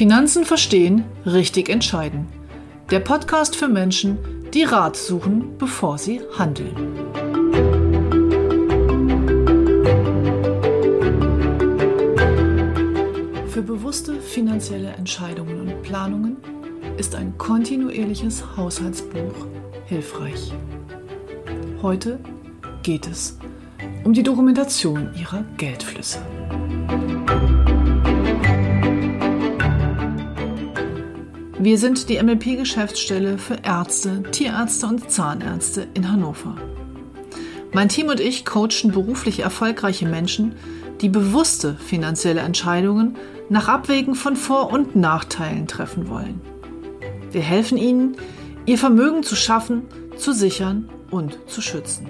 Finanzen verstehen, richtig entscheiden. Der Podcast für Menschen, die Rat suchen, bevor sie handeln. Für bewusste finanzielle Entscheidungen und Planungen ist ein kontinuierliches Haushaltsbuch hilfreich. Heute geht es um die Dokumentation ihrer Geldflüsse. Wir sind die MLP-Geschäftsstelle für Ärzte, Tierärzte und Zahnärzte in Hannover. Mein Team und ich coachen beruflich erfolgreiche Menschen, die bewusste finanzielle Entscheidungen nach Abwägen von Vor- und Nachteilen treffen wollen. Wir helfen ihnen, ihr Vermögen zu schaffen, zu sichern und zu schützen.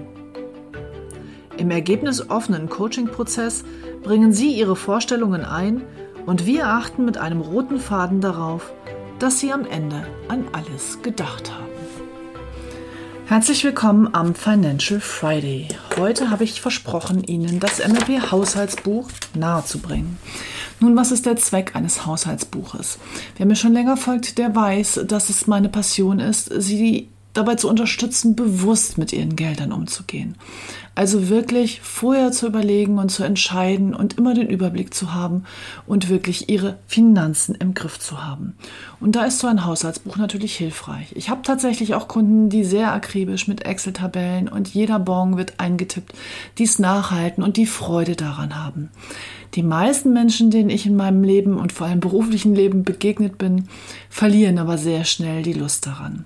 Im ergebnisoffenen Coaching-Prozess bringen Sie Ihre Vorstellungen ein und wir achten mit einem roten Faden darauf, dass Sie am Ende an alles gedacht haben. Herzlich willkommen am Financial Friday. Heute habe ich versprochen, Ihnen das MLP Haushaltsbuch nahezubringen. Nun, was ist der Zweck eines Haushaltsbuches? Wer mir schon länger folgt, der weiß, dass es meine Passion ist, Sie dabei zu unterstützen, bewusst mit ihren Geldern umzugehen. Also wirklich vorher zu überlegen und zu entscheiden und immer den Überblick zu haben und wirklich ihre Finanzen im Griff zu haben. Und da ist so ein Haushaltsbuch natürlich hilfreich. Ich habe tatsächlich auch Kunden, die sehr akribisch mit Excel-Tabellen und jeder Bon wird eingetippt, dies nachhalten und die Freude daran haben. Die meisten Menschen, denen ich in meinem Leben und vor allem beruflichen Leben begegnet bin, verlieren aber sehr schnell die Lust daran.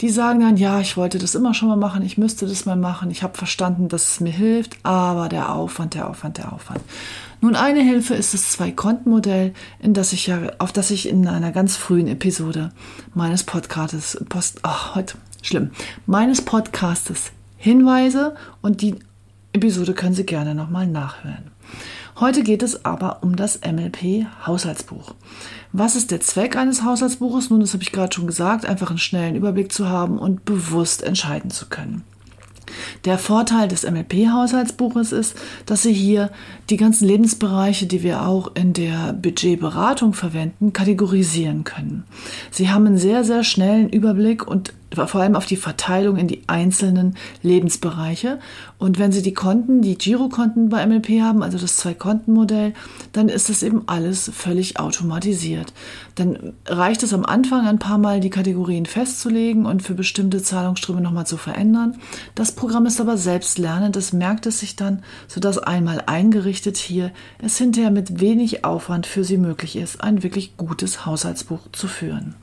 Die sagen dann, ja, ich wollte das immer schon mal machen, ich müsste das mal machen, ich habe verstanden, dass es mir hilft, aber der Aufwand, der Aufwand, der Aufwand. Nun, eine Hilfe ist das Zwei-Konten-Modell, in das ich ja, auf das ich in einer ganz frühen Episode meines Podcastes, Post, ach, heute, schlimm, meines Podcastes hinweise und die Episode können Sie gerne nochmal nachhören. Heute geht es aber um das MLP Haushaltsbuch. Was ist der Zweck eines Haushaltsbuches? Nun, das habe ich gerade schon gesagt, einfach einen schnellen Überblick zu haben und bewusst entscheiden zu können. Der Vorteil des MLP-Haushaltsbuches ist, dass Sie hier die ganzen Lebensbereiche, die wir auch in der Budgetberatung verwenden, kategorisieren können. Sie haben einen sehr, sehr schnellen Überblick und vor allem auf die Verteilung in die einzelnen Lebensbereiche. Und wenn Sie die Konten, die Girokonten bei MLP haben, also das Zwei-Konten-Modell, dann ist das eben alles völlig automatisiert. Dann reicht es am Anfang ein paar Mal, die Kategorien festzulegen und für bestimmte Zahlungsströme nochmal zu verändern. Das Programm ist aber selbstlernend, das merkt es sich dann, sodass einmal eingerichtet hier es hinterher mit wenig Aufwand für Sie möglich ist, ein wirklich gutes Haushaltsbuch zu führen.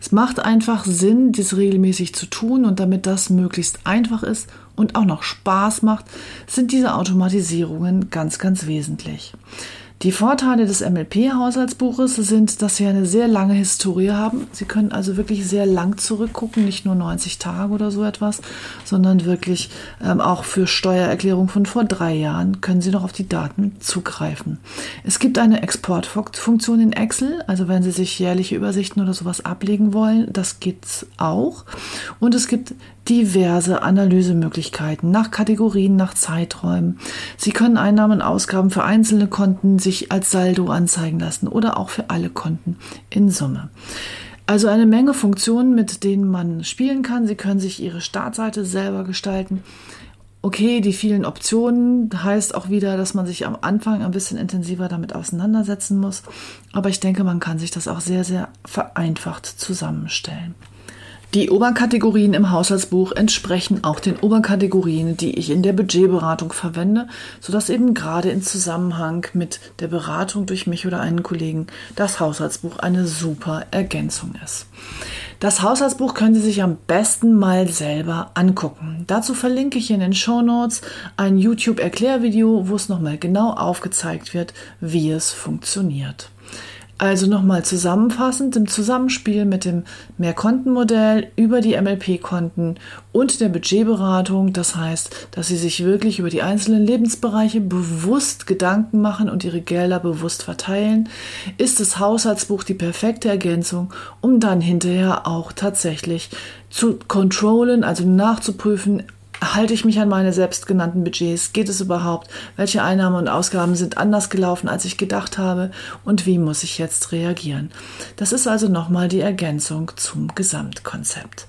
Es macht einfach Sinn, dies regelmäßig zu tun und damit das möglichst einfach ist und auch noch Spaß macht, sind diese Automatisierungen ganz, ganz wesentlich. Die Vorteile des MLP-Haushaltsbuches sind, dass Sie eine sehr lange Historie haben. Sie können also wirklich sehr lang zurückgucken, nicht nur 90 Tage oder so etwas, sondern wirklich ähm, auch für Steuererklärung von vor drei Jahren können Sie noch auf die Daten zugreifen. Es gibt eine Exportfunktion in Excel, also wenn Sie sich jährliche Übersichten oder sowas ablegen wollen, das gibt's auch. Und es gibt diverse Analysemöglichkeiten nach Kategorien, nach Zeiträumen. Sie können Einnahmen und Ausgaben für einzelne Konten sich als Saldo anzeigen lassen oder auch für alle Konten in Summe. Also eine Menge Funktionen, mit denen man spielen kann. Sie können sich Ihre Startseite selber gestalten. Okay, die vielen Optionen heißt auch wieder, dass man sich am Anfang ein bisschen intensiver damit auseinandersetzen muss. Aber ich denke, man kann sich das auch sehr, sehr vereinfacht zusammenstellen. Die Oberkategorien im Haushaltsbuch entsprechen auch den Oberkategorien, die ich in der Budgetberatung verwende, sodass eben gerade in Zusammenhang mit der Beratung durch mich oder einen Kollegen das Haushaltsbuch eine super Ergänzung ist. Das Haushaltsbuch können Sie sich am besten mal selber angucken. Dazu verlinke ich in den Show Notes ein YouTube-Erklärvideo, wo es nochmal genau aufgezeigt wird, wie es funktioniert. Also nochmal zusammenfassend im Zusammenspiel mit dem Mehrkontenmodell über die MLP-Konten und der Budgetberatung. Das heißt, dass Sie sich wirklich über die einzelnen Lebensbereiche bewusst Gedanken machen und Ihre Gelder bewusst verteilen, ist das Haushaltsbuch die perfekte Ergänzung, um dann hinterher auch tatsächlich zu kontrollen, also nachzuprüfen, Halte ich mich an meine selbstgenannten Budgets? Geht es überhaupt? Welche Einnahmen und Ausgaben sind anders gelaufen, als ich gedacht habe? Und wie muss ich jetzt reagieren? Das ist also nochmal die Ergänzung zum Gesamtkonzept.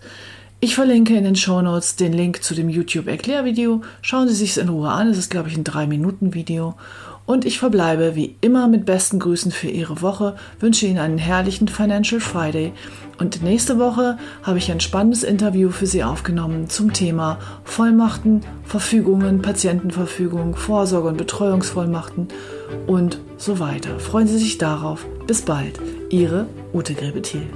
Ich verlinke in den Shownotes den Link zu dem YouTube-Erklärvideo. Schauen Sie sich es in Ruhe an. Es ist, glaube ich, ein 3-Minuten-Video. Und ich verbleibe wie immer mit besten Grüßen für Ihre Woche, wünsche Ihnen einen herrlichen Financial Friday und nächste Woche habe ich ein spannendes Interview für Sie aufgenommen zum Thema Vollmachten, Verfügungen, Patientenverfügung, Vorsorge- und Betreuungsvollmachten und so weiter. Freuen Sie sich darauf. Bis bald. Ihre Ute Grebethiel.